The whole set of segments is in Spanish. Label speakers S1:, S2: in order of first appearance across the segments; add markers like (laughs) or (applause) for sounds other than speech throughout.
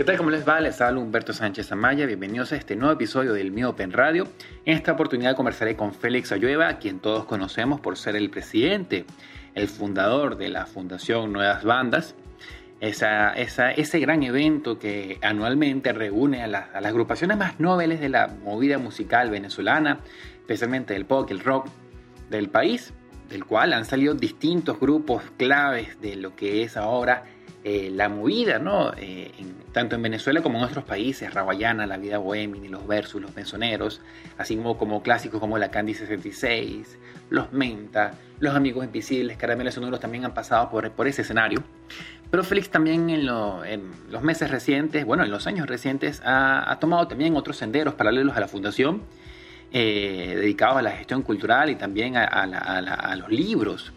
S1: ¿Qué tal? ¿Cómo les va? Les habla Humberto Sánchez Amaya. Bienvenidos a este nuevo episodio del Mío Open Radio. En esta oportunidad conversaré con Félix Ayueva, quien todos conocemos por ser el presidente, el fundador de la Fundación Nuevas Bandas. Esa, ese gran evento que anualmente reúne a, las agrupaciones más nobles de la movida musical venezolana, especialmente del pop, el rock del país, del cual han salido distintos grupos claves de lo que es ahora eh, la movida, ¿no? Eh, tanto en Venezuela como en otros países, Rawayana, La Vida Bohemia, Los Versus, Los Pensoneros, así como, como clásicos como La Candy 66, Los Menta, Los Amigos Invisibles, Caramelos Sonoros también han pasado por, por ese escenario. Pero Félix también en, los meses recientes, bueno, en los años recientes, ha, tomado también otros senderos paralelos a la fundación, eh, dedicados a la gestión cultural y también a, los libros.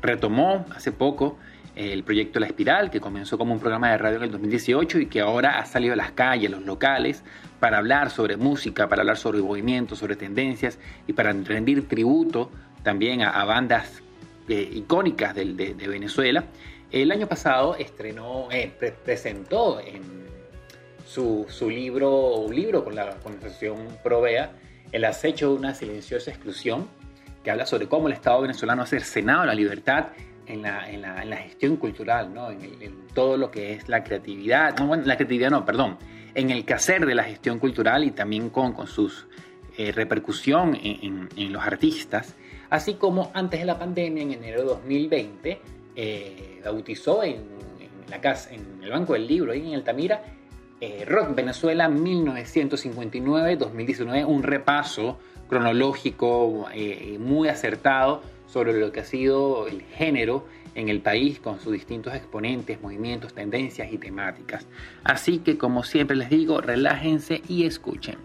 S1: retomó hace poco el proyecto La Espiral, que comenzó como un programa de radio en el 2018 y que ahora ha salido a las calles, los locales, para hablar sobre música, para hablar sobre movimientos, sobre tendencias y para rendir tributo también a, bandas eh, icónicas de, Venezuela. El año pasado estrenó, eh, presentó en su, libro, un libro con la organización Provea, El acecho de una silenciosa exclusión, que habla sobre cómo el Estado venezolano ha cercenado la libertad en la, en la, en la gestión cultural, ¿no? En, todo lo que es la creatividad, no, bueno, la creatividad no, perdón, en el quehacer de la gestión cultural y también con, con sus eh, repercusión en, en, los artistas, así como antes de la pandemia, en enero de 2020, eh, bautizó en, la casa, en el Banco del Libro, en Altamira, eh, Rock Venezuela 1959-2019, un repaso cronológico eh, muy acertado sobre lo que ha sido el género en el país con sus distintos exponentes, movimientos, tendencias y temáticas. Así que como siempre les digo, relájense y escuchen.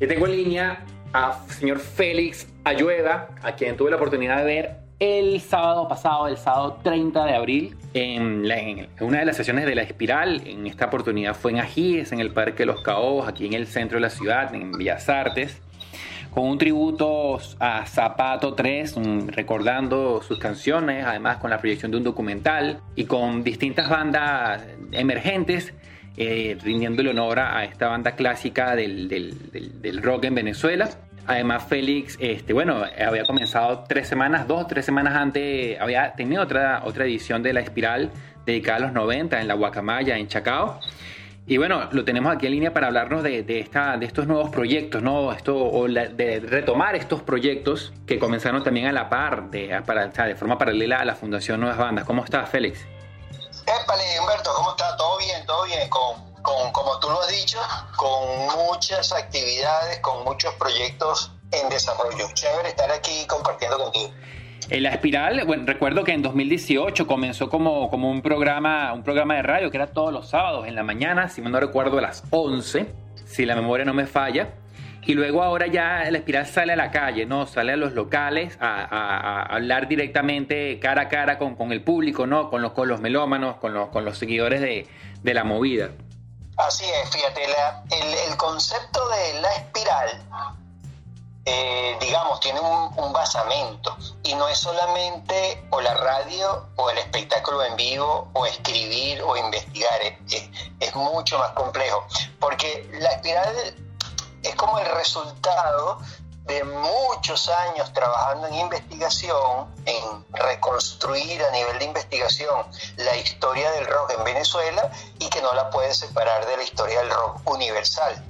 S1: Y tengo en línea a señor Félix Ayueda, a quien tuve la oportunidad de ver el sábado pasado, el sábado 30 de abril, en, una de las sesiones de La Espiral. En esta oportunidad fue en Ajíes, en el Parque Los Caobos, aquí en el centro de la ciudad, en Bellas Artes con un tributo a Zapato 3, recordando sus canciones, además con la proyección de un documental y con distintas bandas emergentes, eh, rindiéndole honor a esta banda clásica del, del, rock en Venezuela. Además, Félix, este, bueno, había comenzado tres semanas, dos o tres semanas antes, había tenido otra, otra edición de La Espiral dedicada a los 90 en la Guacamaya, en Chacao. Y bueno, lo tenemos aquí en línea para hablarnos de, esta, de estos nuevos proyectos, ¿no? Esto, o de retomar estos proyectos que comenzaron también a la par, de, para, de forma paralela a la Fundación Nuevas Bandas. ¿Cómo estás, Félix?
S2: Épale, Humberto, ¿cómo está? ¿Todo bien? ¿Todo bien? Con, con, como tú lo has dicho, con muchas actividades, con muchos proyectos en desarrollo. Chévere estar aquí compartiendo contigo.
S1: La Espiral, bueno, recuerdo que en 2018 comenzó como, como un, programa, un programa de radio que era todos los sábados en la mañana, si no recuerdo a las 11, si la memoria no me falla. Y luego ahora ya la espiral sale a la calle, ¿no? Sale a los locales a, hablar directamente cara a cara con, con, el público, ¿no? Con los, con los melómanos, con los, con los seguidores de, de la movida.
S2: Así es, fíjate, el, el, concepto de la espiral eh, digamos, tiene un, basamento. Y no es solamente o la radio o el espectáculo en vivo o escribir o investigar, es, mucho más complejo, porque la espiral es como el resultado de muchos años trabajando en investigación, en reconstruir a nivel de investigación la historia del rock en Venezuela y que no la puede separar de la historia del rock universal.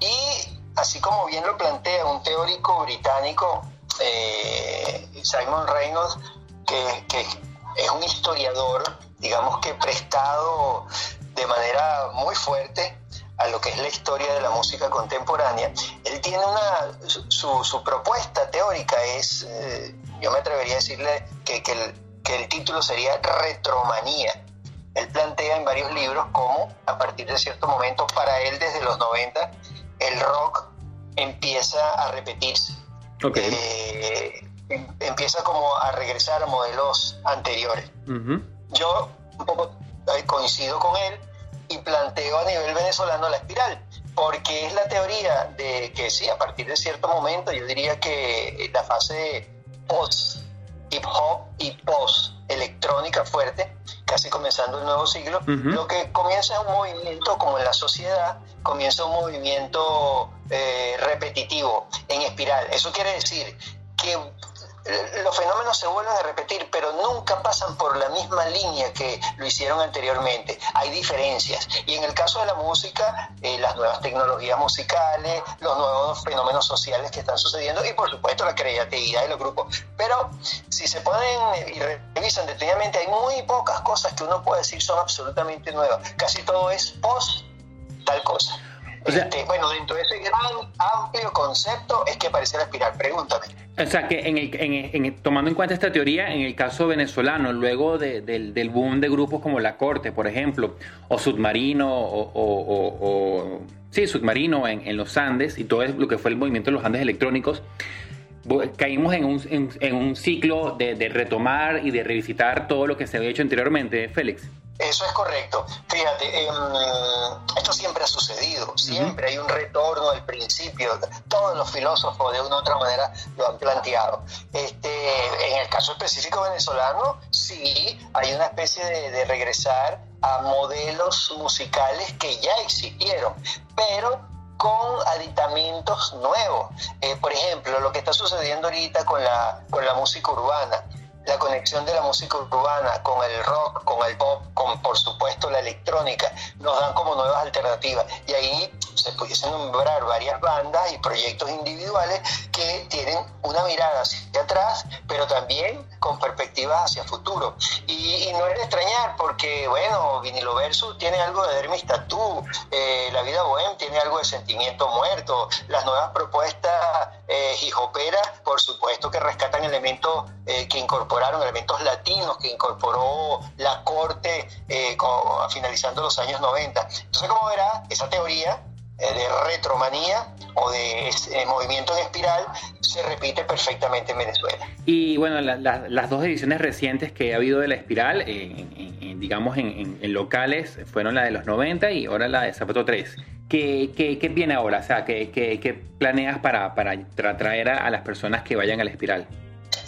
S2: Y así como bien lo plantea un teórico británico, eh, Simon Reynolds, que, es un historiador, digamos que prestado de manera muy fuerte a lo que es la historia de la música contemporánea, él tiene una, su, propuesta teórica es, eh, yo me atrevería a decirle que, el, que el título sería retromanía. Él plantea en varios libros cómo a partir de cierto momento, para él desde los 90, el rock empieza a repetirse. Eh, em, empieza como a regresar a modelos anteriores. Yo un poco eh, coincido con él y planteo a nivel venezolano la espiral, porque es la teoría de que sí, a partir de cierto momento, yo diría que la fase post hip hop y post electrónica fuerte, casi comenzando el nuevo siglo, lo que comienza es un movimiento, como en la sociedad, comienza un movimiento eh, repetitivo, en espiral. Eso quiere decir que los fenómenos se vuelven a repetir, pero nunca pasan por la misma línea que lo hicieron anteriormente. Hay diferencias. Y en el caso de la música, eh, las nuevas tecnologías musicales, los nuevos fenómenos sociales que están sucediendo y por supuesto la creatividad de los grupos. Pero si se ponen y revisan detenidamente, hay muy pocas cosas que uno puede decir son absolutamente nuevas. Casi todo es post tal cosa. Este, bueno, dentro de ese gran amplio concepto es que aparece la espiral. Pregúntame.
S1: O sea, que en el, tomando en cuenta esta teoría, en el caso venezolano, luego del, boom de grupos como La Corte, por ejemplo, o Submarino, o, sí, Submarino en, los Andes, y todo lo que fue el movimiento de los Andes electrónicos, caímos en un, en, un ciclo de, de retomar y de revisitar todo lo que se había hecho anteriormente, Félix.
S2: Eso es correcto. Fíjate, em, esto siempre ha sucedido, siempre hay un retorno al principio. Todos los filósofos de una u otra manera lo han planteado. Este, en el caso específico venezolano, sí, hay una especie de, regresar a modelos musicales que ya existieron, pero con aditamentos nuevos. Eh, por ejemplo, lo que está sucediendo ahorita con la, con la música urbana la conexión de la música urbana con el rock, con el pop, con por supuesto la electrónica, nos dan como nuevas alternativas. Y ahí se pudiesen nombrar varias bandas y proyectos individuales que tienen una mirada hacia atrás, pero también con perspectivas hacia futuro. Y, no es de extrañar porque, bueno, Vinilo Versus tiene algo de Dermis Tattoo, eh, La Vida Bohem tiene algo de Sentimiento Muerto, las nuevas propuestas eh, hijoperas, por supuesto que rescatan elementos eh, que incorporaron, elementos latinos que incorporó la corte eh, finalizando los años 90. Entonces, como verá, esa teoría eh, de retromanía o de eh, movimiento en espiral se repite perfectamente en Venezuela.
S1: Y bueno, las dos ediciones recientes que ha habido de la espiral, digamos en, locales, fueron la de los 90 y ahora la de Zapato 3. ¿Qué, qué, viene ahora? O sea, ¿qué, qué, planeas para, para atraer a, las personas que vayan a la espiral?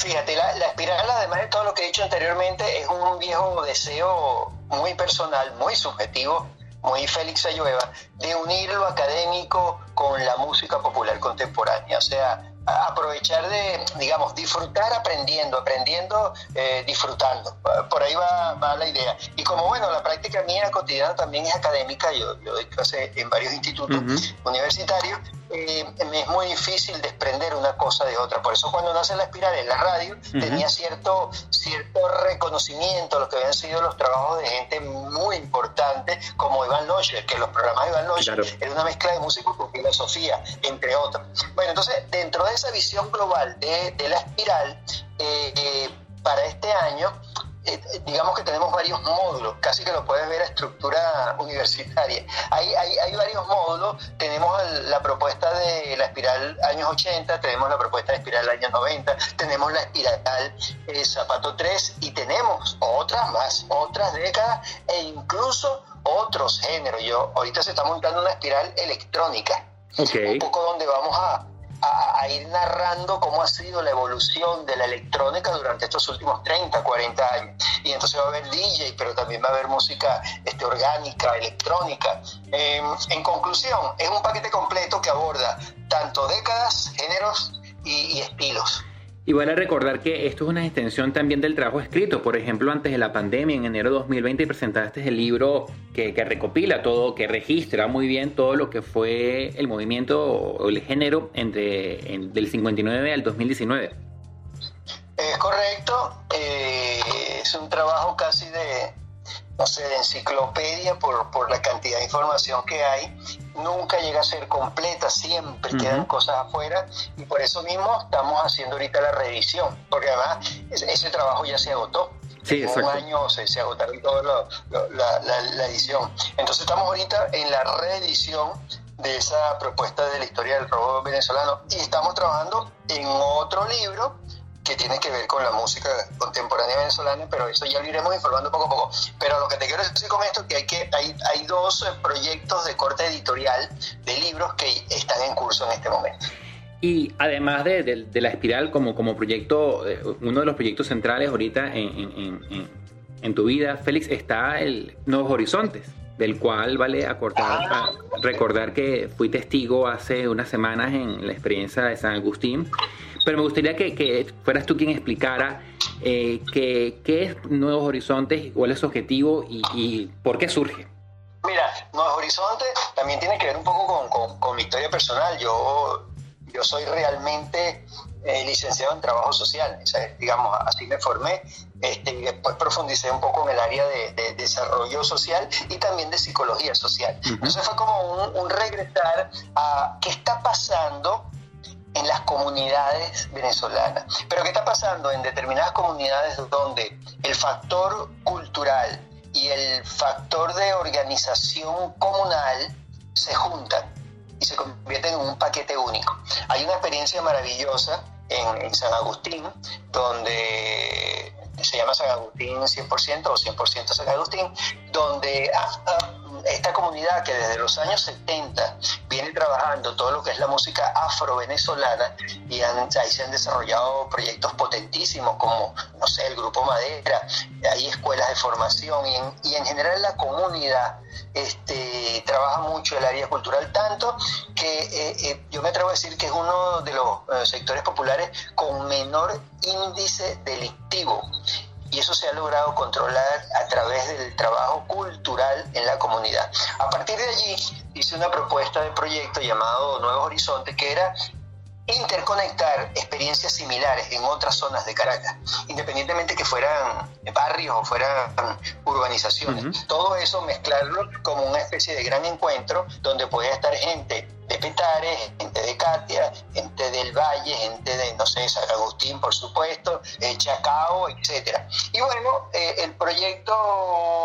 S2: Fíjate, la, la, espiral, además de todo lo que he dicho anteriormente, es un viejo deseo muy personal, muy subjetivo muy Félix Ayueva, de unir lo académico con la música popular contemporánea. O sea, aprovechar de, digamos, disfrutar aprendiendo, aprendiendo, eh, disfrutando. Por ahí va, la idea. Y como, bueno, la práctica mía cotidiana también es académica, yo, yo doy clase en varios institutos universitarios, eh, me es muy difícil desprender una cosa de otra. Por eso cuando nace la espiral en la radio, tenía cierto, cierto reconocimiento a lo que habían sido los trabajos de gente muy importante, como Iván Locher, que los programas de Iván Locher era una mezcla de música con filosofía, entre otros. Bueno, entonces, dentro de esa visión global de, la espiral, eh, eh, para este año, eh, digamos que tenemos varios módulos, casi que lo puedes ver a estructura universitaria. Hay, hay, varios módulos, tenemos la propuesta de la espiral años 80, tenemos la propuesta de espiral años 90, tenemos la espiral Zapato 3 y tenemos otras más, otras décadas e incluso otros géneros. Yo, ahorita se está montando una espiral electrónica, un poco donde vamos a a, ir narrando cómo ha sido la evolución de la electrónica durante estos últimos 30, 40 años. Y entonces va a haber DJ, pero también va a haber música este, orgánica, electrónica. Em, en conclusión, es un paquete completo que aborda tanto décadas, géneros y estilos.
S1: Y vale recordar que esto es una extensión también del trabajo escrito. Por ejemplo, antes de la pandemia, en enero de 2020, presentaste el libro que, recopila todo, que registra muy bien todo lo que fue el movimiento o el género entre del 59 al 2019.
S2: Es correcto. Eh, es un trabajo casi de, no sé, de enciclopedia por, por la cantidad de información que hay nunca llega a ser completa, siempre quedan cosas afuera y por eso mismo estamos haciendo ahorita la reedición, porque además ese, trabajo ya se agotó.
S1: Sí,
S2: un año se, se agotaron toda la, la, edición. Entonces estamos ahorita en la reedición de esa propuesta de la historia del robo venezolano y estamos trabajando en otro libro que tiene que ver con la música contemporánea venezolana, pero eso ya lo iremos informando poco a poco. Pero lo que te quiero decir con esto es que hay, que, hay, hay dos eh, proyectos de corte editorial de libros que están en curso en este momento.
S1: Y además de, la espiral como, como proyecto, eh, uno de los proyectos centrales ahorita en, tu vida, Félix, está el Nuevos Horizontes, del cual vale acortar, recordar que fui testigo hace unas semanas en la experiencia de San Agustín. Pero me gustaría que, fueras tú quien explicara eh, qué, es Nuevos Horizontes, cuál es su objetivo y, por qué surge.
S2: Mira, Nuevos Horizontes también tiene que ver un poco con, con mi historia personal. Yo yo soy realmente eh, licenciado en trabajo social, digamos, así me formé este, y después profundicé un poco en el área de, desarrollo social y también de psicología social. Entonces fue como un, regresar a qué está pasando en las comunidades venezolanas. Pero ¿qué está pasando en determinadas comunidades donde el factor cultural y el factor de organización comunal se juntan? y se convierten en un paquete único. Hay una experiencia maravillosa en, San Agustín, donde se llama San Agustín 100% o 100% San Agustín, donde esta comunidad que desde los años 70 viene trabajando todo lo que es la música afro-venezolana y ahí se han desarrollado proyectos potentísimos como, no sé, el Grupo Madera, hay escuelas de formación y en, y en general la comunidad este, trabaja mucho el área cultural, tanto que eh, eh, yo me atrevo a decir que es uno de los eh, sectores populares con menor índice delictivo y eso se ha logrado controlar a través del trabajo cultural en la comunidad. A partir de allí hice una propuesta de proyecto llamado Nuevos Horizontes que era interconectar experiencias similares en otras zonas de Caracas, independientemente que fueran barrios o fueran urbanizaciones. Todo eso mezclarlo como una especie de gran encuentro donde puede estar gente de Petare, gente de Katia, gente del Valle, gente de, no sé, San Agustín, por supuesto, eh, Chacao, etcétera. Y bueno, eh, el proyecto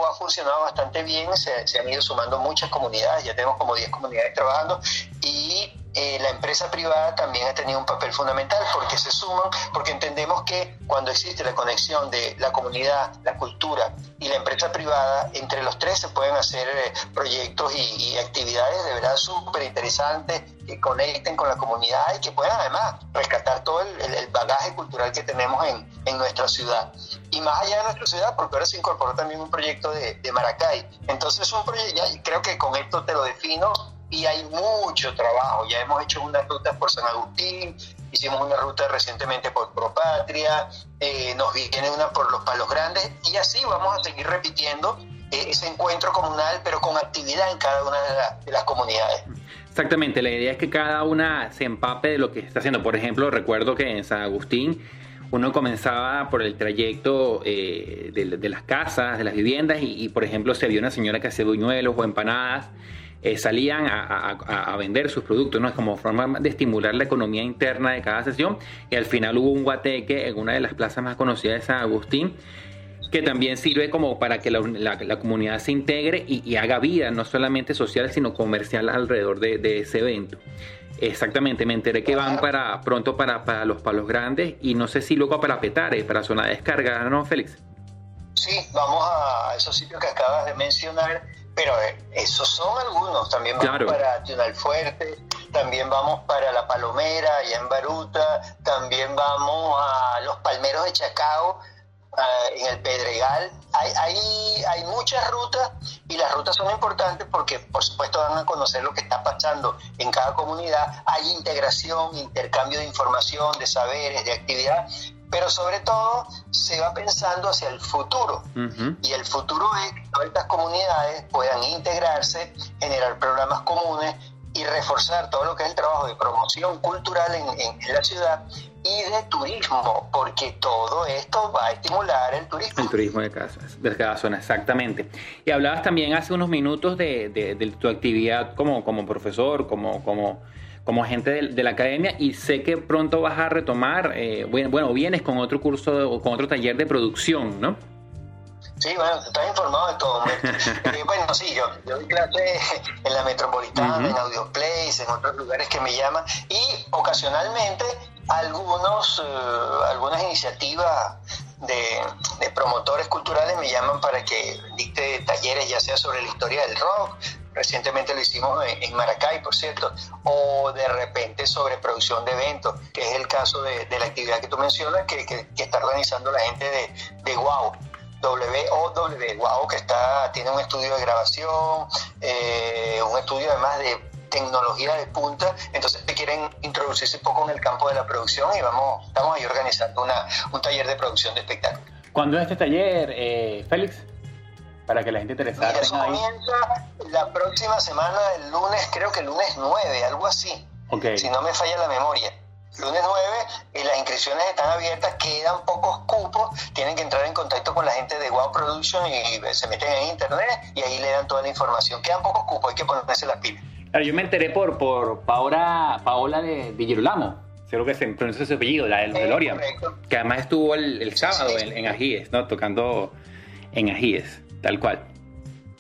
S2: ha funcionado bastante bien, se, se han ido sumando muchas comunidades, ya tenemos como 10 comunidades trabajando y eh, la empresa privada también ha tenido un papel fundamental porque se suman, porque entendemos que cuando existe la conexión de la comunidad, la cultura y la empresa privada, entre los tres se pueden hacer eh, proyectos y, actividades de verdad súper interesantes que conecten con la comunidad y que puedan además rescatar todo el, bagaje cultural que tenemos en, en, nuestra ciudad. Y más allá de nuestra ciudad, porque ahora se incorporó también un proyecto de, de Maracay. Entonces, un proyecto, creo que con esto te lo defino, y hay mucho trabajo. Ya hemos hecho una ruta por San Agustín, hicimos una ruta recientemente por Propatria, eh, nos viene una por los Palos Grandes y así vamos a seguir repitiendo eh, ese encuentro comunal, pero con actividad en cada una de, las comunidades.
S1: Exactamente, la idea es que cada una se empape de lo que está haciendo. Por ejemplo, recuerdo que en San Agustín uno comenzaba por el trayecto eh, de, las casas, de las viviendas, y, y, por ejemplo se vio una señora que hacía buñuelos o empanadas eh, salían a, vender sus productos, ¿no? Es como forma de estimular la economía interna de cada sesión. Y al final hubo un guateque en una de las plazas más conocidas de San Agustín, que también sirve como para que la, comunidad se integre y, haga vida, no solamente social, sino comercial alrededor de, ese evento. Exactamente, me enteré que van para pronto para, para los palos grandes y no sé si luego para Petare, para zona de descarga, ¿no, Félix?
S2: Sí, vamos a esos sitios que acabas de mencionar pero eh, esos son algunos. También vamos para Tunal Fuerte, también vamos para La Palomera, allá en Baruta, también vamos a los Palmeros de Chacao, en el Pedregal. Hay, hay, hay muchas rutas y las rutas son importantes porque, por supuesto, van a conocer lo que está pasando en cada comunidad. Hay integración, intercambio de información, de saberes, de actividad pero sobre todo se va pensando hacia el futuro. Y el futuro es que todas estas comunidades puedan integrarse, generar programas comunes y reforzar todo lo que es el trabajo de promoción cultural en, la ciudad y de turismo, porque todo esto va a estimular el turismo.
S1: El turismo de, casas, de cada zona, exactamente. Y hablabas también hace unos minutos de, de, tu actividad como, como profesor, como, como como agente de, la academia y sé que pronto vas a retomar, eh, bueno, vienes con otro curso o con otro taller de producción, ¿no?
S2: Sí, bueno, estás informado de todo. (laughs) Eh, bueno, sí, yo, yo doy clase en la Metropolitana, en Audio Place, en otros lugares que me llaman y ocasionalmente algunos, eh, algunas iniciativas de, de, promotores culturales me llaman para que dicte talleres ya sea sobre la historia del rock, recientemente lo hicimos en, Maracay, por cierto, o de repente sobre producción de eventos, que es el caso de, la actividad que tú mencionas, que, está organizando la gente de, de WOW. WOW, WOW, que está, tiene un estudio de grabación, eh, un estudio además de tecnología de punta, entonces quieren introducirse un poco en el campo de la producción y vamos, estamos ahí organizando una, un taller de producción de espectáculos.
S1: ¿Cuándo es este taller, eh, Félix? Para que la gente interesada
S2: Mira, eso comienza la próxima semana, el lunes, creo que el lunes 9, algo así.
S1: Okay.
S2: Si no me falla la memoria. Lunes 9, y las inscripciones están abiertas, quedan pocos cupos, tienen que entrar en contacto con la gente de Wow Production y se meten en internet y ahí le dan toda la información. Quedan pocos cupos, hay que ponerse las pilas
S1: yo me enteré por, por Paola, Paola de, Girolamo, creo que se pronuncia su apellido, la de Loria, que además estuvo el, sábado En, en, Ajíes, ¿no? Tocando en Ajíes, tal cual.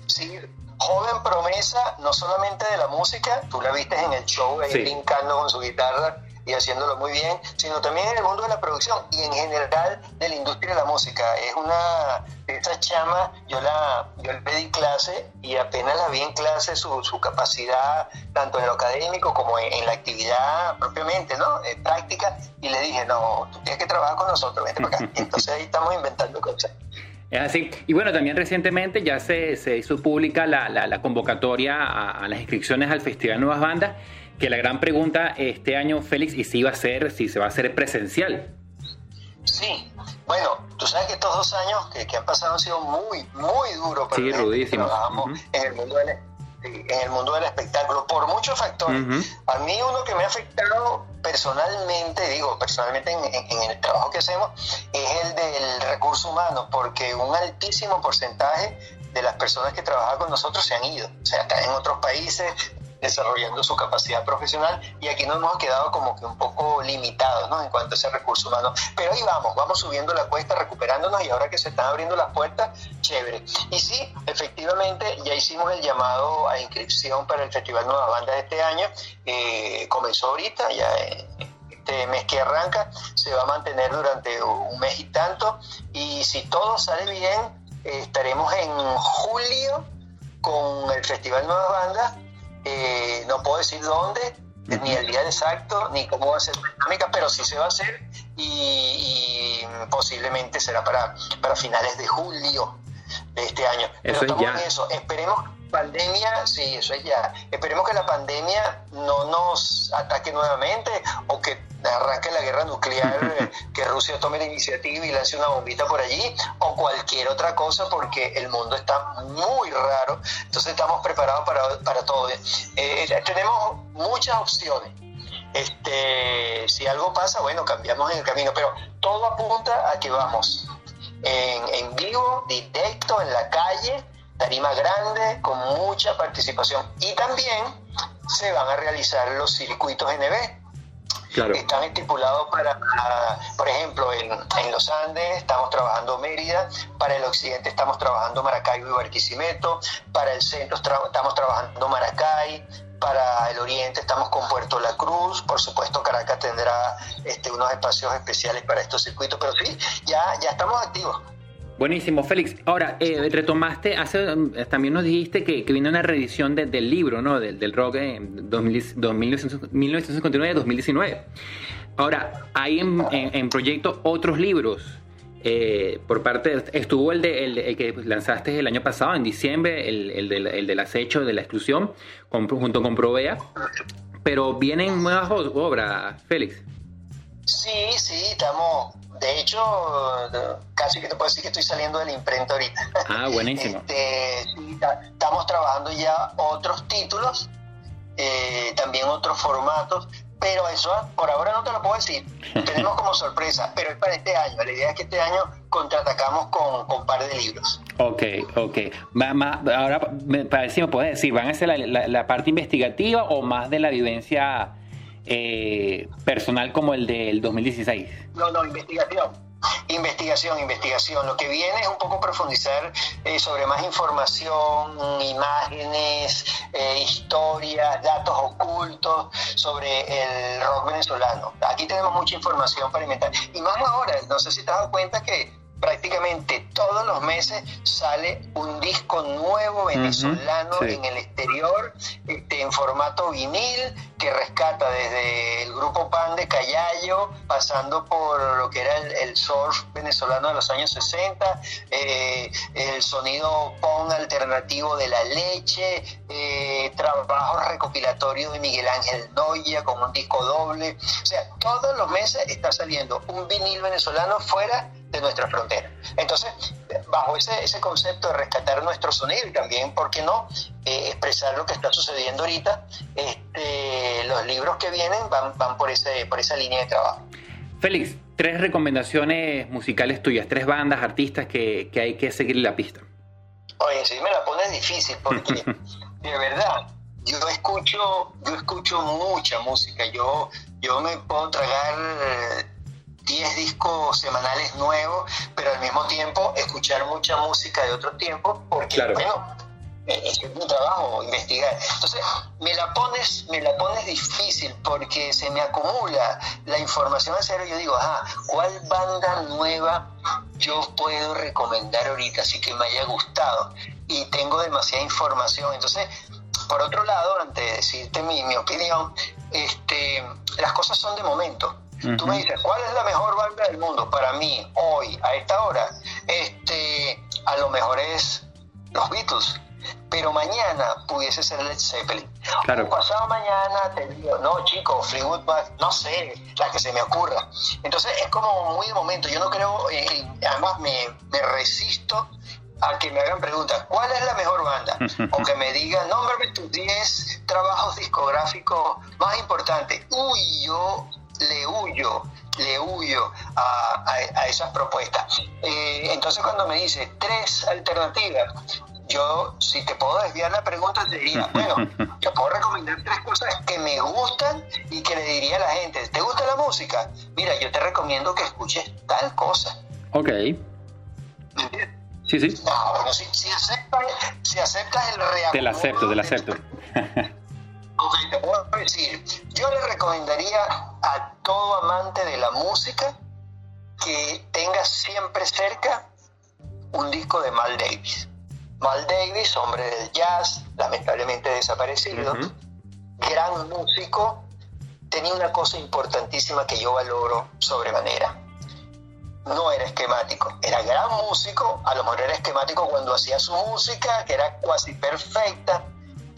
S2: Sí, joven promesa, no solamente de la música, tú la viste en el show ahí brincando con su guitarra y haciéndolo muy bien, sino también en el mundo de la producción y en general de la industria de la música. Es una de estas chamas, yo, la, yo le di clase y apenas la vi en clase su, su capacidad, tanto en lo académico como en, la actividad propiamente, ¿no? En práctica, y le dije, no, tú tienes que trabajar con nosotros, vente para acá. (laughs) Entonces ahí estamos inventando cosas.
S1: Es así. Y bueno, también recientemente ya se, se hizo pública la, la, convocatoria a, a, las inscripciones al Festival Nuevas Bandas que la gran pregunta este año, Félix, y si va a ser, si se va a hacer presencial.
S2: Sí, bueno, tú sabes que estos dos años que, han pasado han sido muy, muy duros
S1: para sí, rudísimos.
S2: trabajamos en el mundo del en el mundo del espectáculo por muchos factores. A mí uno que me ha afectado personalmente, digo personalmente en, en, el trabajo que hacemos, es el del recurso humano, porque un altísimo porcentaje de las personas que trabajan con nosotros se han ido, o sea, están en otros países, desarrollando su capacidad profesional y aquí nos hemos quedado como que un poco limitados ¿no? en cuanto a ese recurso humano. Pero ahí vamos, vamos subiendo la cuesta, recuperándonos y ahora que se están abriendo las puertas, chévere. Y sí, efectivamente ya hicimos el llamado a inscripción para el Festival Nueva Banda de este año, eh, comenzó ahorita, ya este mes que arranca, se va a mantener durante un mes y tanto y si todo sale bien, estaremos en julio con el Festival Nueva Banda eh, no puedo decir dónde, ni el día exacto, ni cómo va a ser la dinámica, pero sí se va a hacer y, posiblemente será para, para finales de julio de este año. Pero estamos en eso. Esperemos pandemia, sí, eso es ya. Esperemos que la pandemia no nos ataque nuevamente o que arranque la guerra nuclear, eh, (laughs) que Rusia tome la iniciativa y lance una bombita por allí o cualquier otra cosa porque el mundo está muy raro. Entonces estamos preparados para, para todo. Eh, tenemos muchas opciones. Este, si algo pasa, bueno, cambiamos en el camino, pero todo apunta a que vamos en, en vivo, directo, en la calle, tarima grande, con mucha participación. Y también se van a realizar los circuitos NB. Claro. Están estipulados para, por ejemplo, en, en, los Andes estamos trabajando Mérida, para el occidente estamos trabajando Maracaibo y Barquisimeto, para el centro estamos trabajando Maracay, para el oriente estamos con Puerto La Cruz, por supuesto Caracas tendrá este, unos espacios especiales para estos circuitos, pero sí, ya, ya estamos activos.
S1: Buenísimo, Félix. Ahora, eh, retomaste, hace, también nos dijiste que, que una reedición del libro, ¿no? Del, del rock en 1959-2019. Ahora, hay en, proyecto otros libros. Eh, por parte estuvo el, de, el, que lanzaste el año pasado, en diciembre, el, el, del, el del acecho, de la exclusión, junto con Provea. Pero vienen nuevas obras, Félix.
S2: Sí, sí, estamos de hecho, casi que te puedo decir que estoy saliendo de la imprenta ahorita.
S1: Ah, buenísimo. (laughs)
S2: Este, estamos trabajando ya otros títulos, eh, también otros formatos, pero eso por ahora no te lo puedo decir. (laughs) Tenemos como sorpresa, pero es para este año. La idea es que este año contraatacamos con, con un par de libros.
S1: Ok, ok. Ahora, para decir, ¿me puedes decir, van a ser la, la parte investigativa o más de la vivencia? Eh, personal como el del 2016?
S2: No, no, investigación. Investigación, investigación. Lo que viene es un poco profundizar eh, sobre más información, imágenes, eh, historias, datos ocultos sobre el rock venezolano. Aquí tenemos mucha información para inventar. Y más ahora, no sé si te has dado cuenta que prácticamente todos los meses sale un disco nuevo venezolano en el exterior, este, en formato vinil, que rescata desde el grupo Pan de Callayo, pasando por lo que era el, surf venezolano de los años 60, eh, el sonido pon alternativo de la leche, eh, trabajos recopilatorios de Miguel Ángel Noya con un disco doble. O sea, todos los meses está saliendo un vinil venezolano fuera de nuestra frontera. Entonces, bajo ese, ese concepto de rescatar nuestro sonido y también, ¿por qué no?, eh, expresar lo que está sucediendo ahorita, este, los libros que vienen van, van por, ese, por esa línea de trabajo.
S1: Félix, tres recomendaciones musicales tuyas, tres bandas, artistas que, que hay que seguir la pista.
S2: Oye, si me la pones difícil porque (laughs) de verdad yo escucho yo escucho mucha música. Yo yo me puedo tragar 10 discos semanales nuevos, pero al mismo tiempo escuchar mucha música de otro tiempo, porque, bueno, eh, es mi trabajo investigar. Entonces, me la pones, me la pones difícil porque se me acumula la información en serio. Yo digo, ajá, ¿cuál banda nueva yo puedo recomendar ahorita así que me haya gustado? Y tengo demasiada información. Entonces, por otro lado, antes de decirte mi, mi opinión, este, las cosas son de momento. Tú me dices, ¿cuál es la mejor banda del mundo? Para mí, hoy, a esta hora, este, a lo mejor es los Beatles, pero mañana pudiese ser Led Zeppelin. Claro. O pasado mañana te digo, no, chico, Fleetwood Mac, no sé, la que se me ocurra. Entonces es como muy de momento. Yo no creo, además me, me resisto a que me hagan preguntas, ¿cuál es la mejor banda? (laughs) O que me digan, nómbrame tus 10 trabajos discográficos más importantes. Uy, yo le huyo, le huyo a, esas propuestas. Eh, entonces cuando me dice tres alternativas, yo, si te puedo desviar la pregunta, te diría, (laughs) bueno, yo puedo recomendar tres cosas que me gustan y que le diría a la gente, ¿te gusta la música? Mira, yo te recomiendo que escuches tal cosa.
S1: Ok. Sí, sí.
S2: No, bueno, si, si, aceptas, si aceptas el reacomodo...
S1: Te la acepto, te la acepto. (laughs)
S2: ok, te puedo decir, yo le recomendaría a todo amante de la música que tenga siempre cerca un disco de Mal Davis. Mal Davis, hombre del jazz, lamentablemente desaparecido, gran músico, tenía una cosa importantísima que yo valoro sobremanera. No era esquemático, era gran músico, a lo mejor era esquemático cuando hacía su música, que era casi perfecta,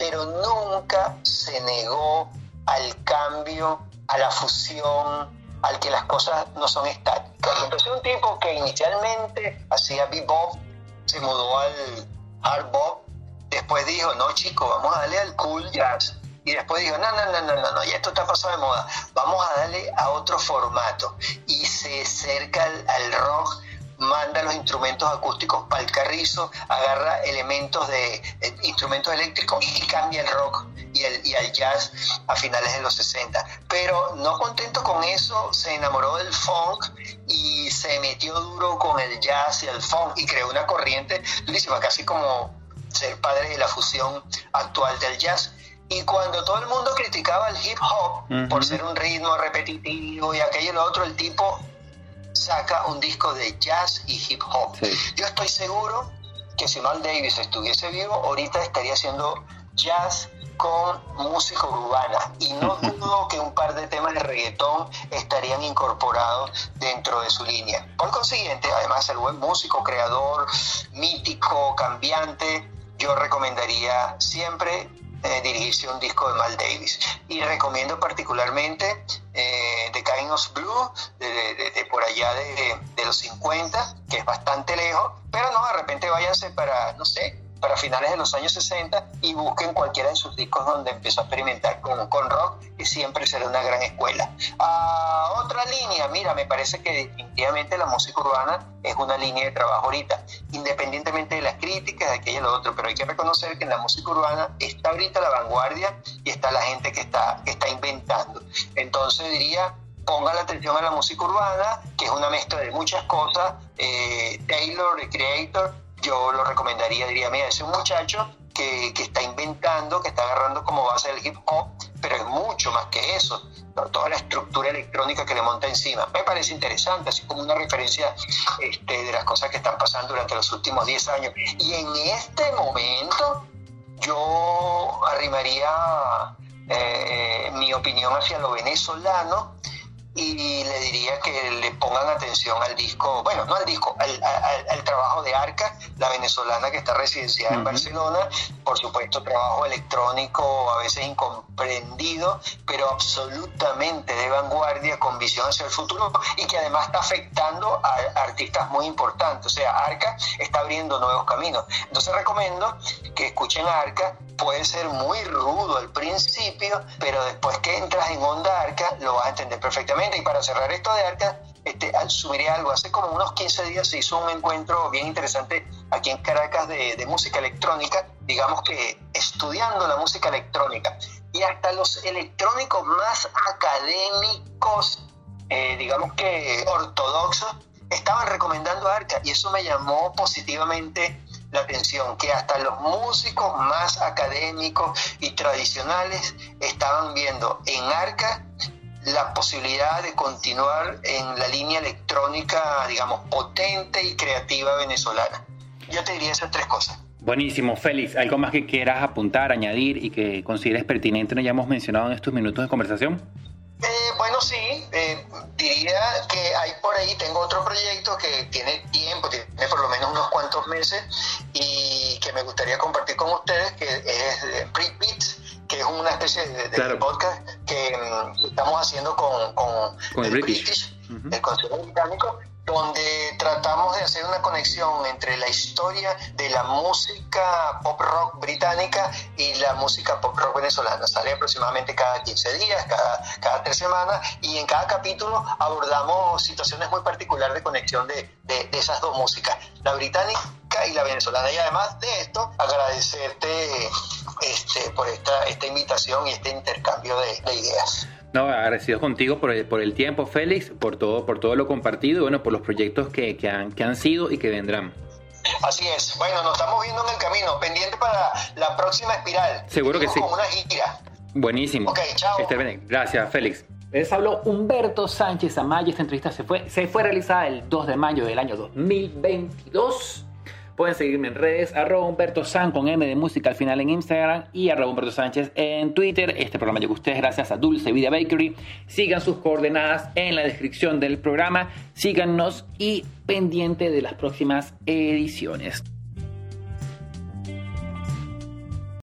S2: pero nunca se negó al cambio, a la fusión, al que las cosas no son estáticas. Entonces un tipo que inicialmente hacía bebop, se mudó al hard bop, después dijo, no chico, vamos a darle al cool jazz. Y después dijo, no, no, no, no, no, no, ya esto está pasado de moda, vamos a darle a otro formato. Y se acerca al rock manda los instrumentos acústicos para el carrizo, agarra elementos de eh, instrumentos eléctricos y cambia el rock y el, y el jazz a finales de los 60. Pero no contento con eso, se enamoró del funk y se metió duro con el jazz y el funk y creó una corriente durísima, casi como ser padre de la fusión actual del jazz. Y cuando todo el mundo criticaba el hip hop por ser un ritmo repetitivo y aquello y lo otro, el tipo saca un disco de jazz y hip hop. Yo estoy seguro que si Mal Davis estuviese vivo, ahorita estaría haciendo jazz con música urbana y no (laughs) dudo que un par de temas de reggaetón estarían incorporados dentro de su línea. Por consiguiente, además el buen músico, creador, mítico, cambiante, yo recomendaría siempre eh, dirigirse un disco de Mal Davis. Y recomiendo particularmente eh, The Kind of Blue, de, por allá de, de, los 50, que es bastante lejos, pero no, de repente váyanse para, no sé, para finales de los años 60 y busquen cualquiera de sus discos donde empezó a experimentar con, con rock, siempre será una gran escuela. Otra línea, mira, me parece que definitivamente la música urbana es una línea de trabajo ahorita, independientemente de las críticas, de aquello y lo otro, pero hay que reconocer que en la música urbana está ahorita la vanguardia y está la gente que está, está inventando. Entonces diría, pongan la atención a la música urbana, que es una mezcla de muchas cosas, eh, Taylor, The Creator, yo lo recomendaría, diría, mira, es un muchacho que, que, está inventando, que está agarrando como base el hip hop, pero es mucho más que eso, toda la estructura electrónica que le monta encima. Me parece interesante, así como una referencia este, de las cosas que están pasando durante los últimos 10 años. Y en este momento yo arrimaría eh, mi opinión hacia lo venezolano y le diría que le pongan atención al disco, bueno, no al disco, al, trabajo de Arca, la venezolana que está residenciada en Barcelona, por supuesto trabajo electrónico a veces incomprendido, pero absolutamente de vanguardia, con visión hacia el futuro y que además está afectando a artistas muy importantes, o sea, Arca está abriendo nuevos caminos. Entonces recomiendo que escuchen Arca, puede ser muy rudo al principio, pero después que entras en onda Arca lo vas a entender perfectamente y para cerrar esto de Arca, este, sumiré algo. Hace como unos 15 días se hizo un encuentro bien interesante aquí en Caracas de, música electrónica, digamos que estudiando la música electrónica. Y hasta los electrónicos más académicos, eh, digamos que ortodoxos, estaban recomendando Arca y eso me llamó positivamente la atención, que hasta los músicos más académicos y tradicionales estaban viendo en Arca la posibilidad de continuar en la línea electrónica, digamos, potente y creativa venezolana. Yo te diría esas tres cosas.
S1: Buenísimo, Félix. ¿Algo más que quieras apuntar, añadir y que consideres pertinente no hayamos mencionado en estos minutos de conversación?
S2: Eh, bueno, sí, eh, diría que hay por ahí, tengo otro proyecto que tiene tiempo, tiene por lo menos unos cuantos meses y que me gustaría compartir con ustedes, que es Pre Beats, que es una especie de, podcast que mm, estamos haciendo con, con, el, British, el Consejo Británico, donde tratamos de hacer una conexión entre la historia de la música pop rock británica y la música pop rock venezolana. Sale aproximadamente cada 15 días, cada, cada tres semanas, y en cada capítulo abordamos situaciones muy particulares de conexión de, de, de esas dos músicas, la británica y la venezolana. Y además de esto, agradecerte este, por esta, esta invitación y este intercambio de, ideas.
S1: No, agradecido contigo por el, por el tiempo, Félix, por todo, por todo lo compartido y bueno, por los proyectos que, que, han, que han sido y que vendrán.
S2: Así es. Bueno, nos estamos viendo en el camino, pendiente para la próxima espiral.
S1: Seguro que sí.
S2: Con una gira.
S1: Buenísimo.
S2: Ok, chao.
S1: Gracias, Félix. Les habló Humberto Sánchez Amaya. Esta entrevista se fue, se fue realizada el 2 de mayo del año 2022. Pueden seguirme en redes, arroba Humberto San con M de música al final en Instagram y arroba Humberto Sánchez en Twitter. Este programa llegó a ustedes gracias a Dulce Vida Bakery. Sigan sus coordenadas en la descripción del programa. Síganos y pendiente de las próximas ediciones.